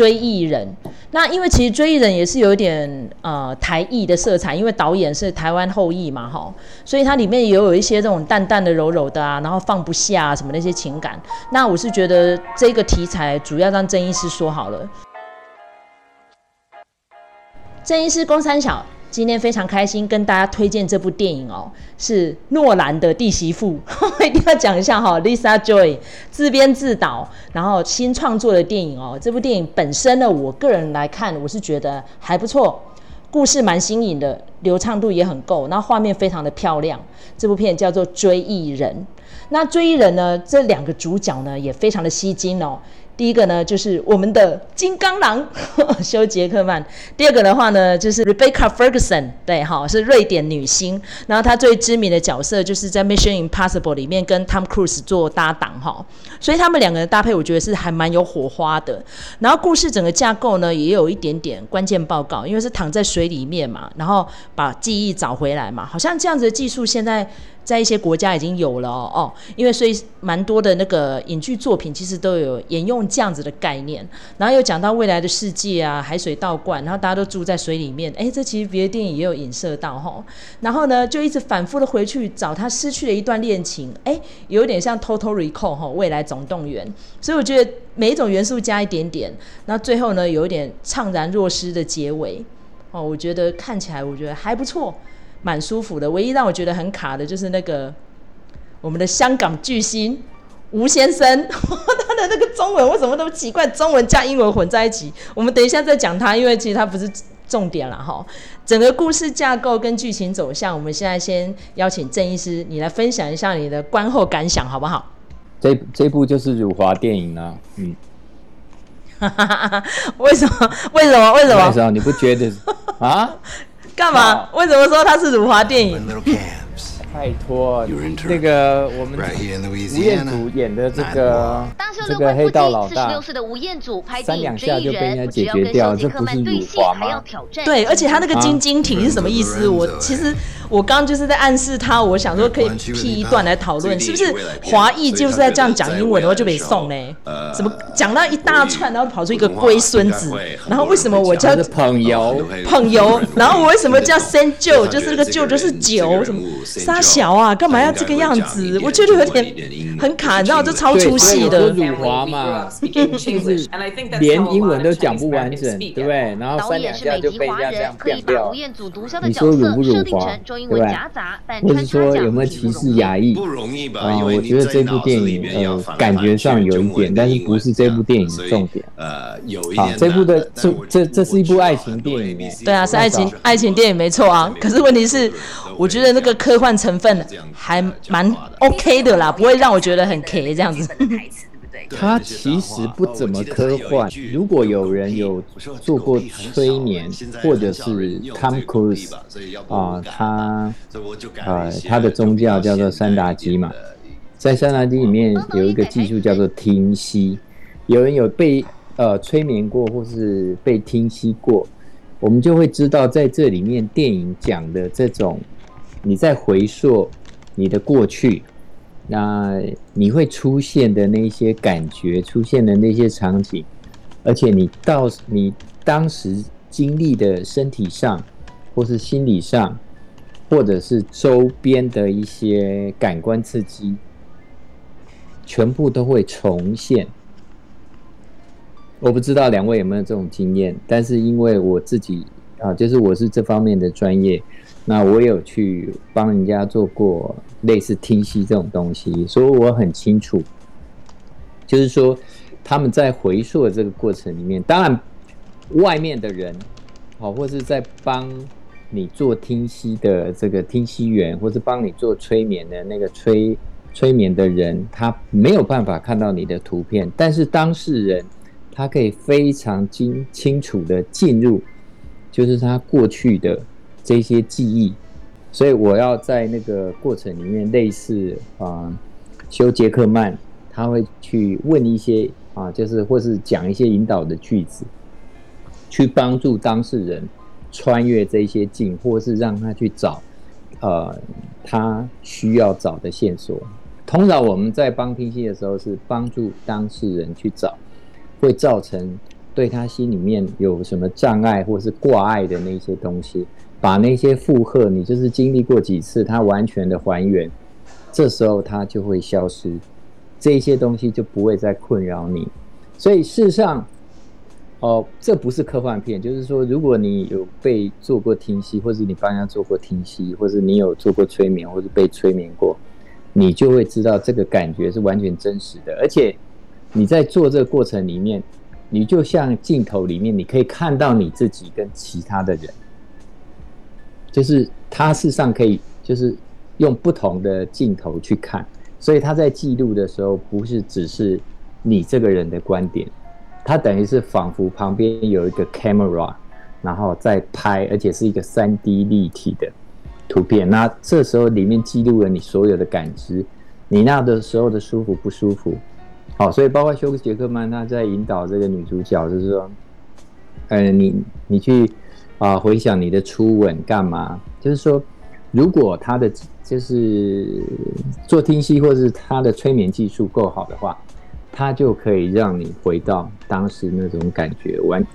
追忆人。那因为其实追忆人也是有一点呃台裔的色彩，因为导演是台湾后裔嘛，哈，所以它里面也有一些这种淡淡的、柔柔的啊，然后放不下啊什么那些情感。那我是觉得这个题材主要让郑医师说好了。郑医师公三小。今天非常开心跟大家推荐这部电影哦，是诺兰的弟媳妇，一定要讲一下哈，Lisa Joy 自编自导，然后新创作的电影哦。这部电影本身呢，我个人来看，我是觉得还不错，故事蛮新颖的，流畅度也很够，然后画面非常的漂亮。这部片叫做《追忆人》，那《追忆人》呢，这两个主角呢也非常的吸睛哦。第一个呢，就是我们的金刚狼 休杰克曼。第二个的话呢，就是 Rebecca Ferguson，对，哈，是瑞典女星。然后她最知名的角色就是在 Mission Impossible 里面跟 Tom Cruise 做搭档，哈。所以他们两个人搭配，我觉得是还蛮有火花的。然后故事整个架构呢，也有一点点关键报告，因为是躺在水里面嘛，然后把记忆找回来嘛，好像这样子的技术现在。在一些国家已经有了哦，因为所以蛮多的那个影剧作品其实都有沿用这样子的概念，然后又讲到未来的世界啊，海水倒灌，然后大家都住在水里面，诶，这其实别的电影也有影射到哈，然后呢就一直反复的回去找他失去的一段恋情，诶，有点像 Total Recall 哈，未来总动员，所以我觉得每一种元素加一点点，那最后呢有一点怅然若失的结尾，哦，我觉得看起来我觉得还不错。蛮舒服的，唯一让我觉得很卡的就是那个我们的香港巨星吴先生，他的那个中文为什么那么奇怪？中文加英文混在一起。我们等一下再讲他，因为其实他不是重点了哈。整个故事架构跟剧情走向，我们现在先邀请郑医师，你来分享一下你的观后感想，好不好？这这部就是辱华电影啊，嗯。为什么？为什么？为什么？为什么？你不觉得 啊？干嘛？为什么说它是辱华电影？拜托，那个我们吴彦祖演的这个这个黑道老大，三两下就被人家解决掉，这不是辱华吗？对，而且他那个晶晶体是什么意思？我其实我刚刚就是在暗示他，我想说可以 P 一段来讨论，是不是华裔就是在这样讲英文，然后就被送呢？怎么讲到一大串，然后跑出一个龟孙子？然后为什么我叫朋友朋友？然后我为什么叫 Saint Joe？就是那个 Joe 就是酒什么？小啊，干嘛要这个样子？我觉得有点很卡，你知道，这超出戏的。辱华嘛，就是 连英文都讲不完整，对不对？然后三两下就被人家这样变掉。你说辱不辱华，对不对？或者说有没有歧视亚裔？啊，我觉得这部电影呃，感觉上有一点，但是不是这部电影的重点。好，这部的这这这是一部爱情电影哎。对啊，是爱情爱情电影没错啊。可是问题是，我觉得那个科幻成分还蛮 OK 的啦，不会让我觉得很 K 这样子。他其实不怎么科幻。如果有人有做过催眠，或者是 Tom Cruise 啊，他呃他的宗教叫做三达基嘛，在三达基里面有一个技术叫做听息，有人有被呃催眠过或是被听息过，我们就会知道在这里面电影讲的这种。你在回溯你的过去，那你会出现的那些感觉，出现的那些场景，而且你到你当时经历的身体上，或是心理上，或者是周边的一些感官刺激，全部都会重现。我不知道两位有没有这种经验，但是因为我自己啊，就是我是这方面的专业。那我有去帮人家做过类似听析这种东西，所以我很清楚，就是说他们在回溯的这个过程里面，当然外面的人，好，或是在帮你做听析的这个听析员，或是帮你做催眠的那个催催眠的人，他没有办法看到你的图片，但是当事人他可以非常清清楚的进入，就是他过去的。这些记忆，所以我要在那个过程里面，类似啊，修杰克曼他会去问一些啊，就是或是讲一些引导的句子，去帮助当事人穿越这些境，或是让他去找呃他需要找的线索。通常我们在帮听戏的时候，是帮助当事人去找，会造成对他心里面有什么障碍或是挂碍的那些东西，把那些负荷，你就是经历过几次，他完全的还原，这时候他就会消失，这些东西就不会再困扰你。所以事实上，哦，这不是科幻片，就是说，如果你有被做过听析，或者你帮人家做过听析，或者你有做过催眠，或者被催眠过，你就会知道这个感觉是完全真实的，而且你在做这个过程里面。你就像镜头里面，你可以看到你自己跟其他的人，就是他事实上可以就是用不同的镜头去看，所以他在记录的时候，不是只是你这个人的观点，他等于是仿佛旁边有一个 camera，然后在拍，而且是一个三 D 立体的图片。那这时候里面记录了你所有的感知，你那的时候的舒服不舒服？好，所以包括休克杰克曼他在引导这个女主角，就是说，呃，你你去啊、回想你的初吻干嘛？就是说，如果他的就是做听析或是他的催眠技术够好的话，他就可以让你回到当时那种感觉，完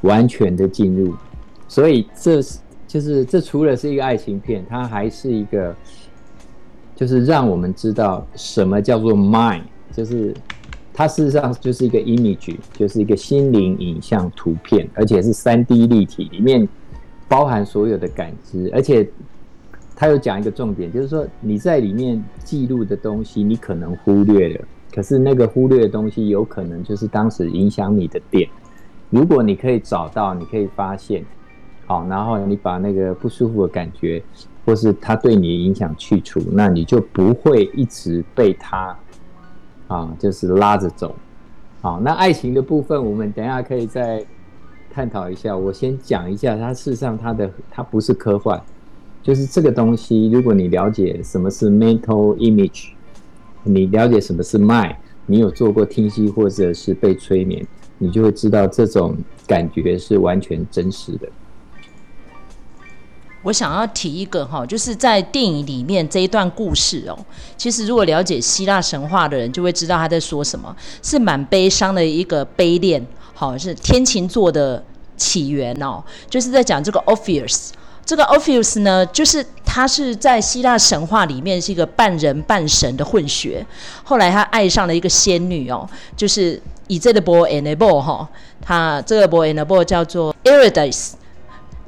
完全的进入。所以这是就是这除了是一个爱情片，它还是一个就是让我们知道什么叫做 mind，就是。它事实上就是一个 image，就是一个心灵影像图片，而且是三 D 立体，里面包含所有的感知。而且他有讲一个重点，就是说你在里面记录的东西，你可能忽略了，可是那个忽略的东西，有可能就是当时影响你的点。如果你可以找到，你可以发现，好，然后你把那个不舒服的感觉，或是它对你的影响去除，那你就不会一直被它。啊，就是拉着走。好，那爱情的部分，我们等一下可以再探讨一下。我先讲一下，它事实上它的它不是科幻，就是这个东西。如果你了解什么是 mental image，你了解什么是 mind，你有做过听析或者是被催眠，你就会知道这种感觉是完全真实的。我想要提一个哈，就是在电影里面这一段故事哦，其实如果了解希腊神话的人就会知道他在说什么，是蛮悲伤的一个悲恋，好，是天琴座的起源哦，就是在讲这个 Orpheus，这个 Orpheus 呢，就是他是在希腊神话里面是一个半人半神的混血，后来他爱上了一个仙女哦，就是以这个 boy and a boy 哈，他这个 boy and a boy 叫做 Eurydice。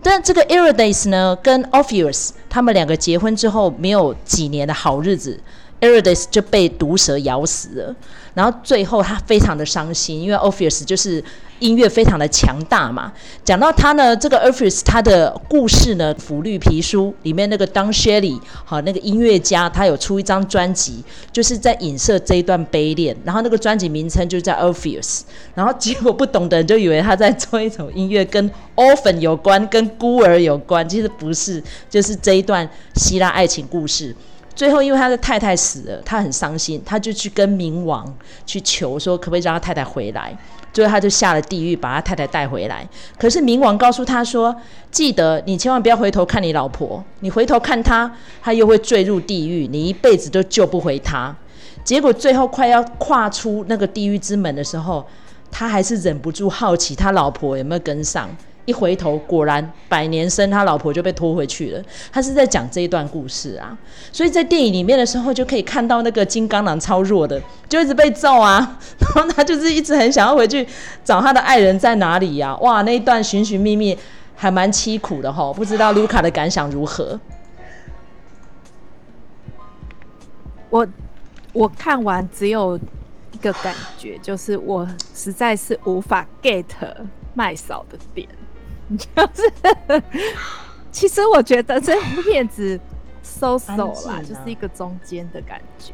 但这个 Irides 呢，跟 Orpheus 他们两个结婚之后，没有几年的好日子。，Eurydice 就被毒蛇咬死了。然后最后他非常的伤心，因为 Orpheus 就是音乐非常的强大嘛。讲到他呢，这个 Orpheus 他的故事呢，《福绿皮书》里面那个 Don Shelley 好那个音乐家，他有出一张专辑，就是在影射这一段悲恋。然后那个专辑名称就叫 Orpheus。然后结果不懂的人就以为他在做一种音乐跟 orphan 有关，跟孤儿有关，其实不是，就是这一段希腊爱情故事。最后，因为他的太太死了，他很伤心，他就去跟冥王去求说，可不可以让他太太回来？最后，他就下了地狱，把他太太带回来。可是冥王告诉他说：“记得你千万不要回头看你老婆，你回头看他，他又会坠入地狱，你一辈子都救不回他。”结果最后快要跨出那个地狱之门的时候，他还是忍不住好奇他老婆有没有跟上。一回头，果然百年生他老婆就被拖回去了。他是在讲这一段故事啊，所以在电影里面的时候，就可以看到那个金刚狼超弱的，就一直被揍啊，然后他就是一直很想要回去找他的爱人在哪里呀、啊。哇，那一段寻寻觅觅还蛮凄苦的哈，不知道卢卡的感想如何？我我看完只有一个感觉，就是我实在是无法 get 麦嫂的点。就是，其实我觉得这部片子 so so 啦，就是一个中间的感觉。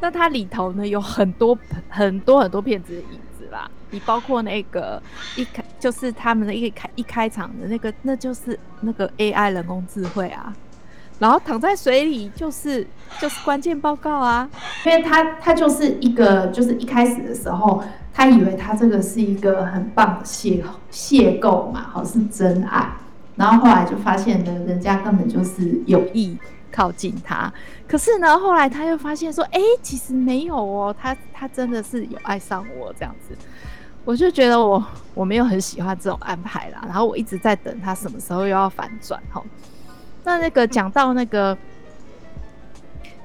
那它里头呢，有很多很多很多片子的影子啦，你包括那个一开就是他们的一开一开场的那个，那就是那个 AI 人工智慧啊。然后躺在水里就是就是关键报告啊，因为他他就是一个就是一开始的时候。他以为他这个是一个很棒的邂邂逅嘛，好是真爱，然后后来就发现呢，人家根本就是有意靠近他。可是呢，后来他又发现说，哎，其实没有哦，他他真的是有爱上我这样子。我就觉得我我没有很喜欢这种安排啦，然后我一直在等他什么时候又要反转哈。那那个讲到那个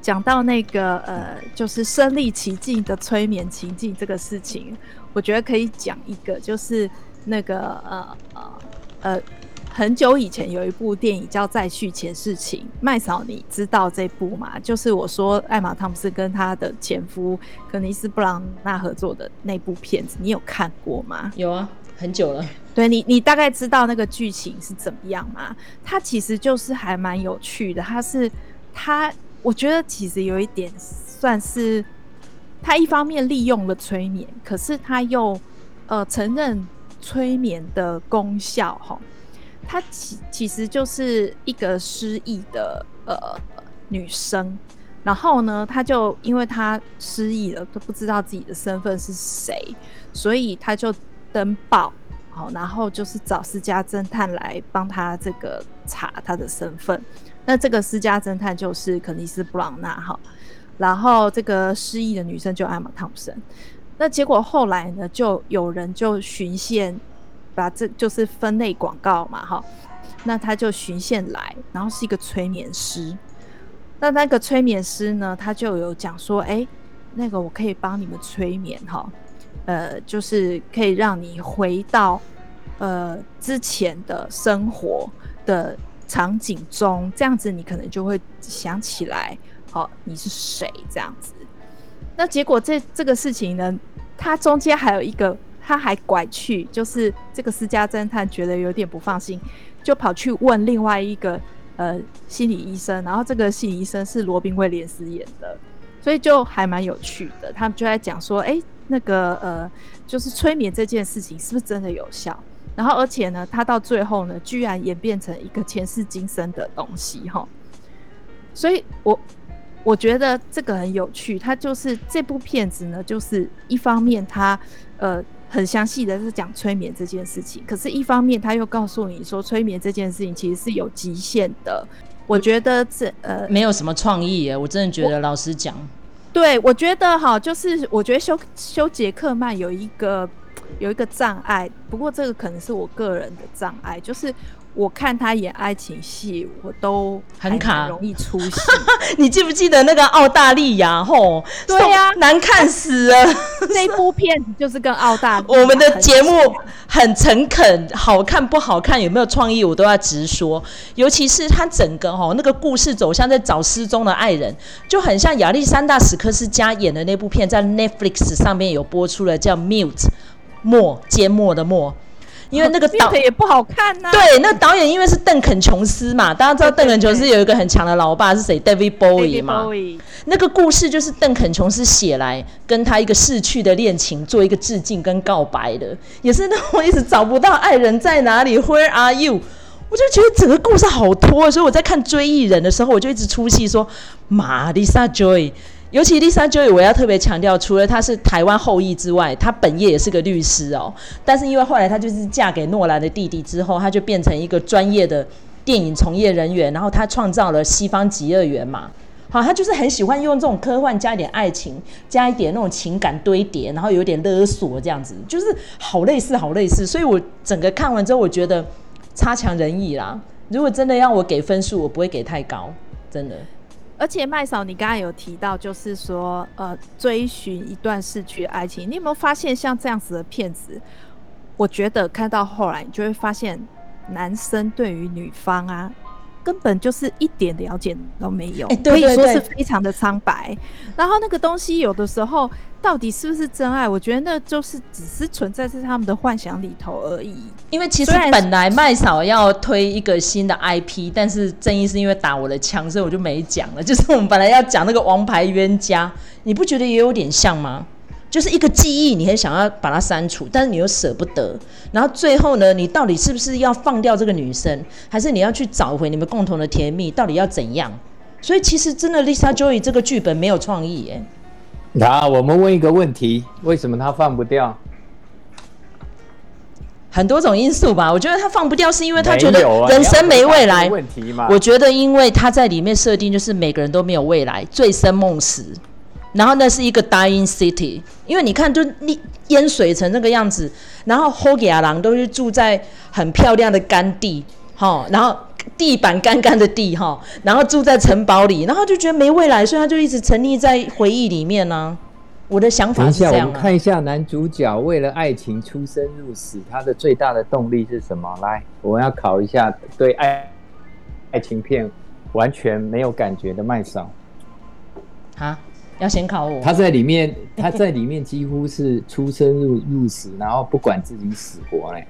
讲到那个呃，就是身临其境的催眠情境这个事情，我觉得可以讲一个，就是那个呃呃呃。很久以前有一部电影叫《再续前世情》，麦嫂，你知道这部吗？就是我说艾玛汤姆斯跟她的前夫肯尼斯布朗纳合作的那部片子，你有看过吗？有啊，很久了。对你，你大概知道那个剧情是怎么样吗？它其实就是还蛮有趣的。它是它，我觉得其实有一点算是，他一方面利用了催眠，可是他又呃承认催眠的功效，哈。她其其实就是一个失忆的呃女生，然后呢，她就因为她失忆了，都不知道自己的身份是谁，所以她就登报，好，然后就是找私家侦探来帮她这个查她的身份。那这个私家侦探就是肯尼斯布朗纳哈，然后这个失忆的女生就艾玛汤普森。那结果后来呢，就有人就循线。把这就是分类广告嘛，哈，那他就循线来，然后是一个催眠师。那那个催眠师呢，他就有讲说，哎，那个我可以帮你们催眠，哈，呃，就是可以让你回到呃之前的生活的场景中，这样子你可能就会想起来，好，你是谁这样子。那结果这这个事情呢，它中间还有一个。他还拐去，就是这个私家侦探觉得有点不放心，就跑去问另外一个呃心理医生，然后这个心理医生是罗宾威廉斯演的，所以就还蛮有趣的。他们就在讲说，哎、那个呃，就是催眠这件事情是不是真的有效？然后而且呢，他到最后呢，居然演变成一个前世今生的东西哈。所以我我觉得这个很有趣，他就是这部片子呢，就是一方面他呃。很详细的是讲催眠这件事情，可是，一方面他又告诉你说，催眠这件事情其实是有极限的。我觉得这呃没有什么创意耶，我真的觉得老实讲，对，我觉得哈，就是我觉得休休杰克曼有一个有一个障碍，不过这个可能是我个人的障碍，就是。我看他演爱情戏，我都很卡，容易出戏。你记不记得那个澳大利亚？吼，对呀、啊，难看死了。这部片子就是跟澳大利亚。我们的节目很诚恳，好看不好看，有没有创意，我都要直说。尤其是他整个吼那个故事走向，在找失踪的爱人，就很像亚历山大史克斯加演的那部片，在 Netflix 上面有播出了，叫 Mute，默，缄默的默。因为那个导 演也不好看呐、啊。对，那导演因为是邓肯琼斯嘛，大家知道邓肯琼斯有一个很强的老爸是谁？David Bowie 嘛。Bowie 那个故事就是邓肯琼斯写来跟他一个逝去的恋情做一个致敬跟告白的，也是那我一直找不到爱人在哪里，Where are you？我就觉得整个故事好拖，所以我在看追忆人的时候，我就一直出戏说玛丽莎 Joy。尤其 Lisa Joy，我要特别强调，除了她是台湾后裔之外，她本业也是个律师哦。但是因为后来她就是嫁给诺兰的弟弟之后，她就变成一个专业的电影从业人员，然后她创造了西方极乐园嘛。好，她就是很喜欢用这种科幻加一点爱情，加一点那种情感堆叠，然后有点勒索这样子，就是好类似，好类似。所以我整个看完之后，我觉得差强人意啦。如果真的要我给分数，我不会给太高，真的。而且麦嫂，你刚才有提到，就是说，呃，追寻一段逝去的爱情，你有没有发现像这样子的片子？我觉得看到后来，你就会发现，男生对于女方啊。根本就是一点了解都没有，可以说是非常的苍白。然后那个东西有的时候到底是不是真爱？我觉得那就是只是存在在他们的幻想里头而已。因为其实本来麦嫂要推一个新的 IP，但是正义是因为打我的枪，所以我就没讲了。就是我们本来要讲那个王牌冤家，你不觉得也有点像吗？就是一个记忆，你很想要把它删除，但是你又舍不得。然后最后呢，你到底是不是要放掉这个女生，还是你要去找回你们共同的甜蜜？到底要怎样？所以其实真的，Lisa Joy 这个剧本没有创意耶。那我们问一个问题：为什么他放不掉？很多种因素吧。我觉得他放不掉，是因为他觉得人生没未来。问题嘛。我觉得，因为他在里面设定就是每个人都没有未来，醉生梦死。然后那是一个 dying city，因为你看就你淹水成那个样子，然后后给阿郎都是住在很漂亮的干地，哈，然后地板干干的地，哈，然后住在城堡里，然后就觉得没未来，所以他就一直沉溺在回忆里面呢、啊。我的想法是这样、啊。等一下，我们看一下男主角为了爱情出生入死，他的最大的动力是什么？来，我要考一下对爱爱情片完全没有感觉的麦嫂。啊？要先考我。他在里面，他在里面几乎是出生入入死，然后不管自己死活嘞。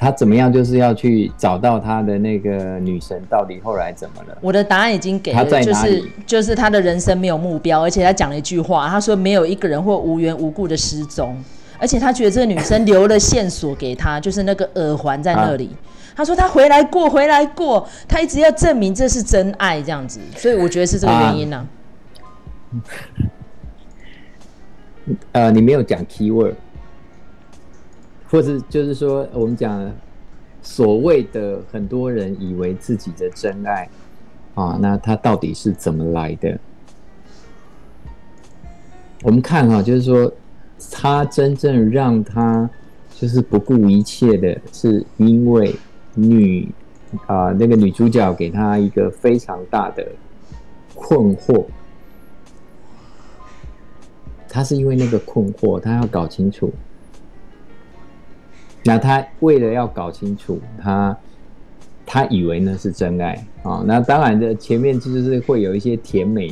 他怎么样，就是要去找到他的那个女神，到底后来怎么了？我的答案已经给了，就是就是他的人生没有目标，而且他讲了一句话，他说没有一个人会无缘无故的失踪，而且他觉得这个女生留了线索给他，就是那个耳环在那里。啊、他说他回来过，回来过，他一直要证明这是真爱这样子，所以我觉得是这个原因呢、啊。呃，你没有讲 keyword，或者就是说，我们讲所谓的很多人以为自己的真爱啊，那他到底是怎么来的？我们看哈，就是说，他真正让他就是不顾一切的，是因为女啊，那个女主角给他一个非常大的困惑。他是因为那个困惑，他要搞清楚。那他为了要搞清楚，他他以为那是真爱啊。那当然的，前面就是会有一些甜美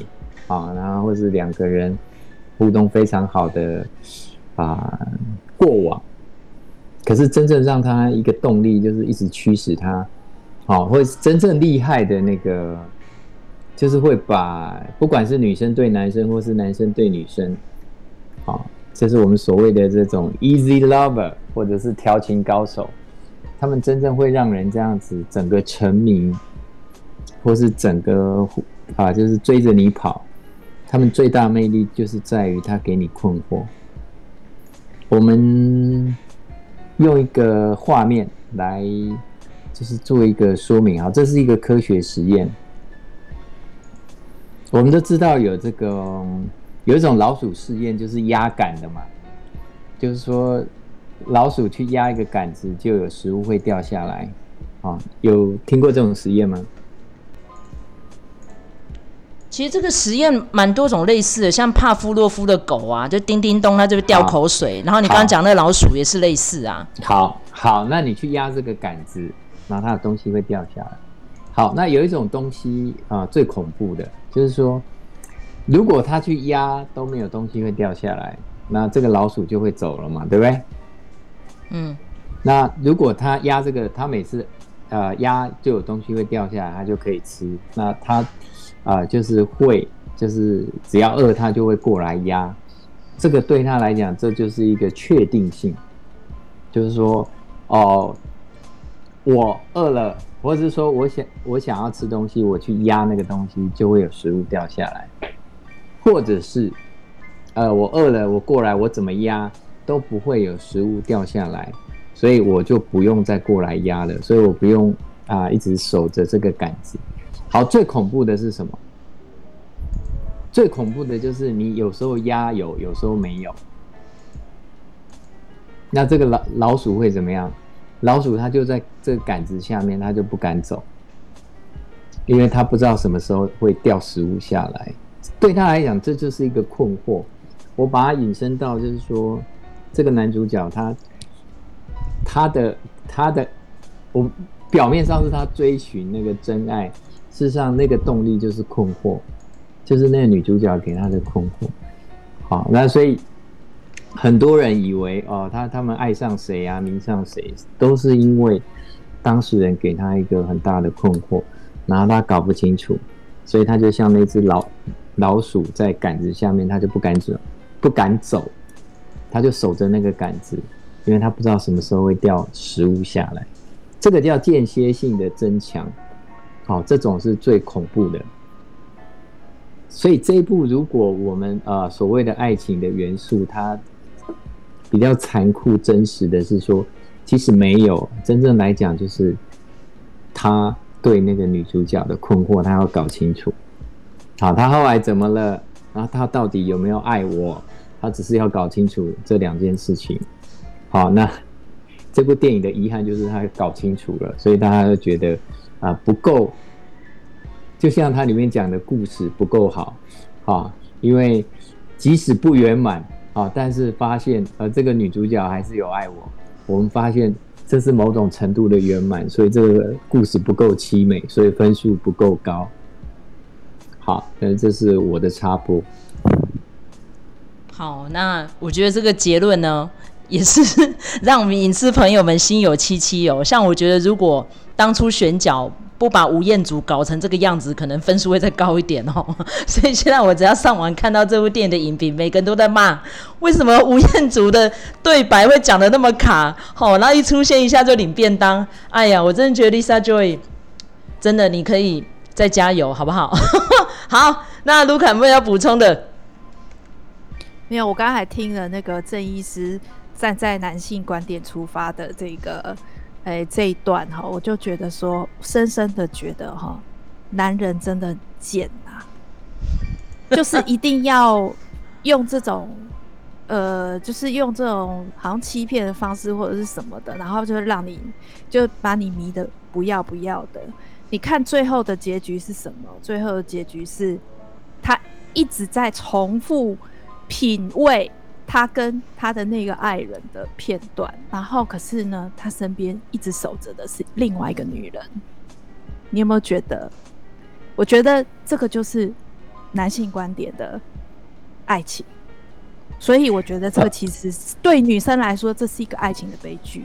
啊，然后或是两个人互动非常好的啊过往。可是真正让他一个动力，就是一直驱使他，好，或是真正厉害的那个，就是会把不管是女生对男生，或是男生对女生。啊，这是我们所谓的这种 easy lover，或者是调情高手，他们真正会让人这样子整个沉迷，或是整个啊，就是追着你跑。他们最大魅力就是在于他给你困惑。我们用一个画面来，就是做一个说明啊，这是一个科学实验。我们都知道有这个。有一种老鼠试验，就是压杆的嘛，就是说老鼠去压一个杆子，就有食物会掉下来。啊，有听过这种实验吗？其实这个实验蛮多种类似的，像帕夫洛夫的狗啊，就叮叮咚，它就会掉口水。然后你刚刚讲那个老鼠也是类似啊。好好，那你去压这个杆子，然后它的东西会掉下来。好，那有一种东西啊，最恐怖的就是说。如果他去压都没有东西会掉下来，那这个老鼠就会走了嘛，对不对？嗯。那如果他压这个，他每次呃压就有东西会掉下来，他就可以吃。那他啊、呃、就是会就是只要饿他就会过来压，这个对他来讲这就是一个确定性，就是说哦我饿了，或者是说我想我想要吃东西，我去压那个东西就会有食物掉下来。或者是，呃，我饿了，我过来，我怎么压都不会有食物掉下来，所以我就不用再过来压了，所以我不用啊、一直守着这个杆子。好，最恐怖的是什么？最恐怖的就是你有时候压有，有时候没有。那这个老老鼠会怎么样？老鼠它就在这个杆子下面，它就不敢走，因为它不知道什么时候会掉食物下来。对他来讲，这就是一个困惑。我把它引申到，就是说，这个男主角他他的他的，我表面上是他追寻那个真爱，事实上那个动力就是困惑，就是那个女主角给他的困惑。好，那所以很多人以为哦，他他们爱上谁啊，迷上谁，都是因为当事人给他一个很大的困惑，然后他搞不清楚，所以他就像那只老。老鼠在杆子下面，它就不敢走，不敢走，它就守着那个杆子，因为它不知道什么时候会掉食物下来。这个叫间歇性的增强，好，这种是最恐怖的。所以这一部，如果我们呃所谓的爱情的元素，它比较残酷真实的是说，其实没有真正来讲，就是他对那个女主角的困惑，他要搞清楚。好，他后来怎么了？然后他到底有没有爱我？他只是要搞清楚这两件事情。好，那这部电影的遗憾就是他搞清楚了，所以大家都觉得啊、不够，就像它里面讲的故事不够好，啊，因为即使不圆满啊，但是发现呃这个女主角还是有爱我，我们发现这是某种程度的圆满，所以这个故事不够凄美，所以分数不够高。好，那这是我的插播。好，那我觉得这个结论呢，也是 让我们影视朋友们心有戚戚哦。像我觉得，如果当初选角不把吴彦祖搞成这个样子，可能分数会再高一点哦。所以现在我只要上网看到这部电影的影评，每个人都在骂，为什么吴彦祖的对白会讲得那么卡？好、哦，然后一出现一下就领便当。哎呀，我真的觉得 Lisa Joy 真的，你可以再加油，好不好？好，那卢卡有没有要补充的？没有，我刚才听了那个郑医师站在男性观点出发的这个，哎，这一段哈，我就觉得说，深深的觉得哈，男人真的贱啊，就是一定要用这种，呃，就是用这种好像欺骗的方式或者是什么的，然后就让你就把你迷的不要不要的。你看最后的结局是什么？最后的结局是，他一直在重复。品味他跟他的那个爱人的片段，然后可是呢，他身边一直守着的是另外一个女人。你有没有觉得？我觉得这个就是男性观点的爱情，所以我觉得这个其实对女生来说，这是一个爱情的悲剧。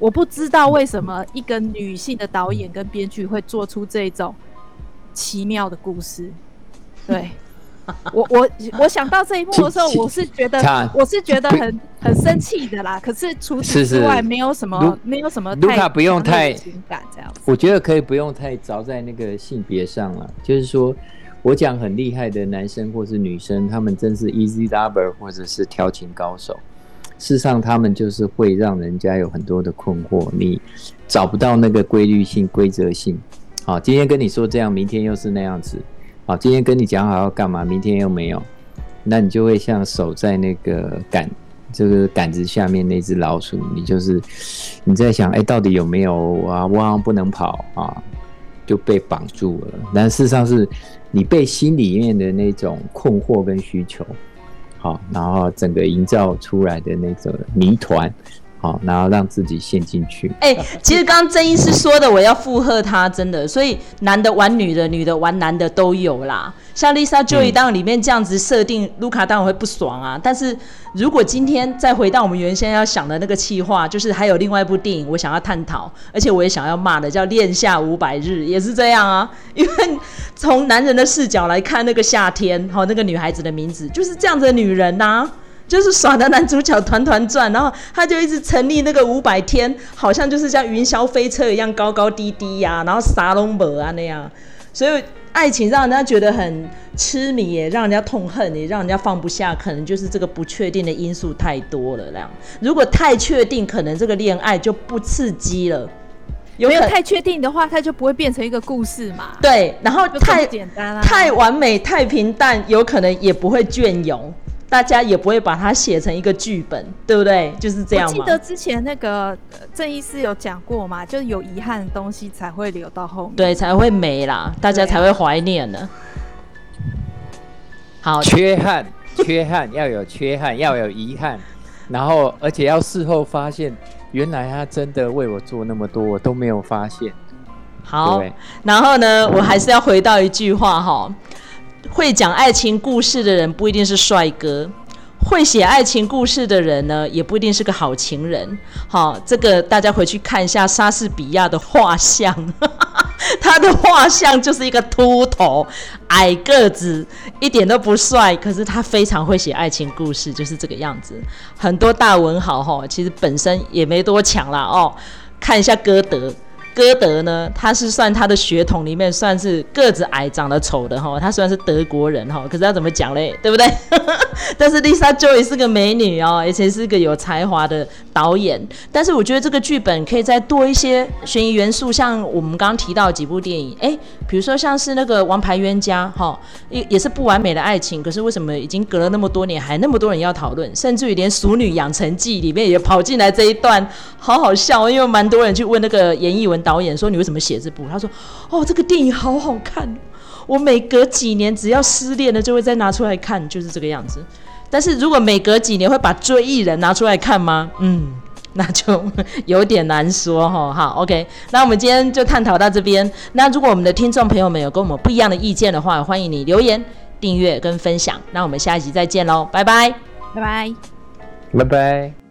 我不知道为什么一个女性的导演跟编剧会做出这种奇妙的故事，对。我我我想到这一幕的时候，我是觉得我是觉得很很生气的啦。可是除此之外，没有什么没有什么。卢卡不用太情感这样子。我觉得可以不用太着在那个性别上了。就是说我讲很厉害的男生或是女生，他们真是 easy lover 或者是调情高手。事实上，他们就是会让人家有很多的困惑，你找不到那个规律性、规则性。好，今天跟你说这样，明天又是那样子。好，今天跟你讲好要干嘛，明天又没有，那你就会像守在那个杆，这个杆子下面那只老鼠，你就是你在想，哎、到底有没有啊？汪不能跑啊，就被绑住了。但事实上是你被心里面的那种困惑跟需求，好，然后整个营造出来的那种谜团。好，然后让自己陷进去。哎、其实刚刚郑医师说的，我要附和他，真的。所以男的玩女的，女的玩男的都有啦。像 Lisa Joy 当然里面这样子设定，卢、嗯、卡当然会不爽啊。但是如果今天再回到我们原先要想的那个气话，就是还有另外一部电影，我想要探讨，而且我也想要骂的，叫《恋夏五百日》，也是这样啊。因为从男人的视角来看，那个夏天，好，那个女孩子的名字就是这样子的女人呐、就是耍的男主角团团转，然后他就一直成立那个五百天，好像就是像云霄飞车一样高高低低呀、啊，然后啥都没啊那样，所以爱情让人家觉得很痴迷，也让人家痛恨，也让人家放不下，可能就是这个不确定的因素太多了。那样，如果太确定，可能这个恋爱就不刺激了。有没有太确定的话，它就不会变成一个故事嘛？对，然后太简单了，太完美、太平淡，有可能也不会隽永。大家也不会把它写成一个剧本，对不对？就是这样。我记得之前那个郑医师有讲过嘛，就是有遗憾的东西才会留到后面，对，才会没啦，大家才会怀念呢。好，缺憾，缺憾要有缺憾，要有遗憾，然后而且要事后发现，原来他真的为我做那么多，我都没有发现。好，然后呢，我还是要回到一句话哈。会讲爱情故事的人不一定是帅哥，会写爱情故事的人呢，也不一定是个好情人。好，这个大家回去看一下莎士比亚的画像，他的画像就是一个秃头、矮个子，一点都不帅，可是他非常会写爱情故事，就是这个样子。很多大文豪哈，其实本身也没多强啦哦。看一下歌德。歌德呢，他是算他的血统里面算是个子矮、长得丑的哈，他虽然是德国人哈，可是要怎么讲嘞，对不对？但是 Lisa Joy 是个美女哦，而且是个有才华的导演。但是我觉得这个剧本可以再多一些悬疑元素，像我们刚刚提到几部电影，哎，比如说像是那个《王牌冤家》哈，也也是不完美的爱情，可是为什么已经隔了那么多年，还那么多人要讨论，甚至于连《熟女养成记》里面也跑进来这一段，好好笑，因为蛮多人去问那个严艺文文导演说：“你为什么写这部？”他说：“哦，这个电影好好看。”我每隔几年只要失恋了，就会再拿出来看，就是这个样子。但是如果每隔几年会把追忆人拿出来看吗？嗯，那就 有点难说哈。好，OK，那我们今天就探讨到这边。那如果我们的听众朋友们有跟我们不一样的意见的话，欢迎你留言、订阅跟分享。那我们下一集再见喽，拜拜，拜拜，拜拜。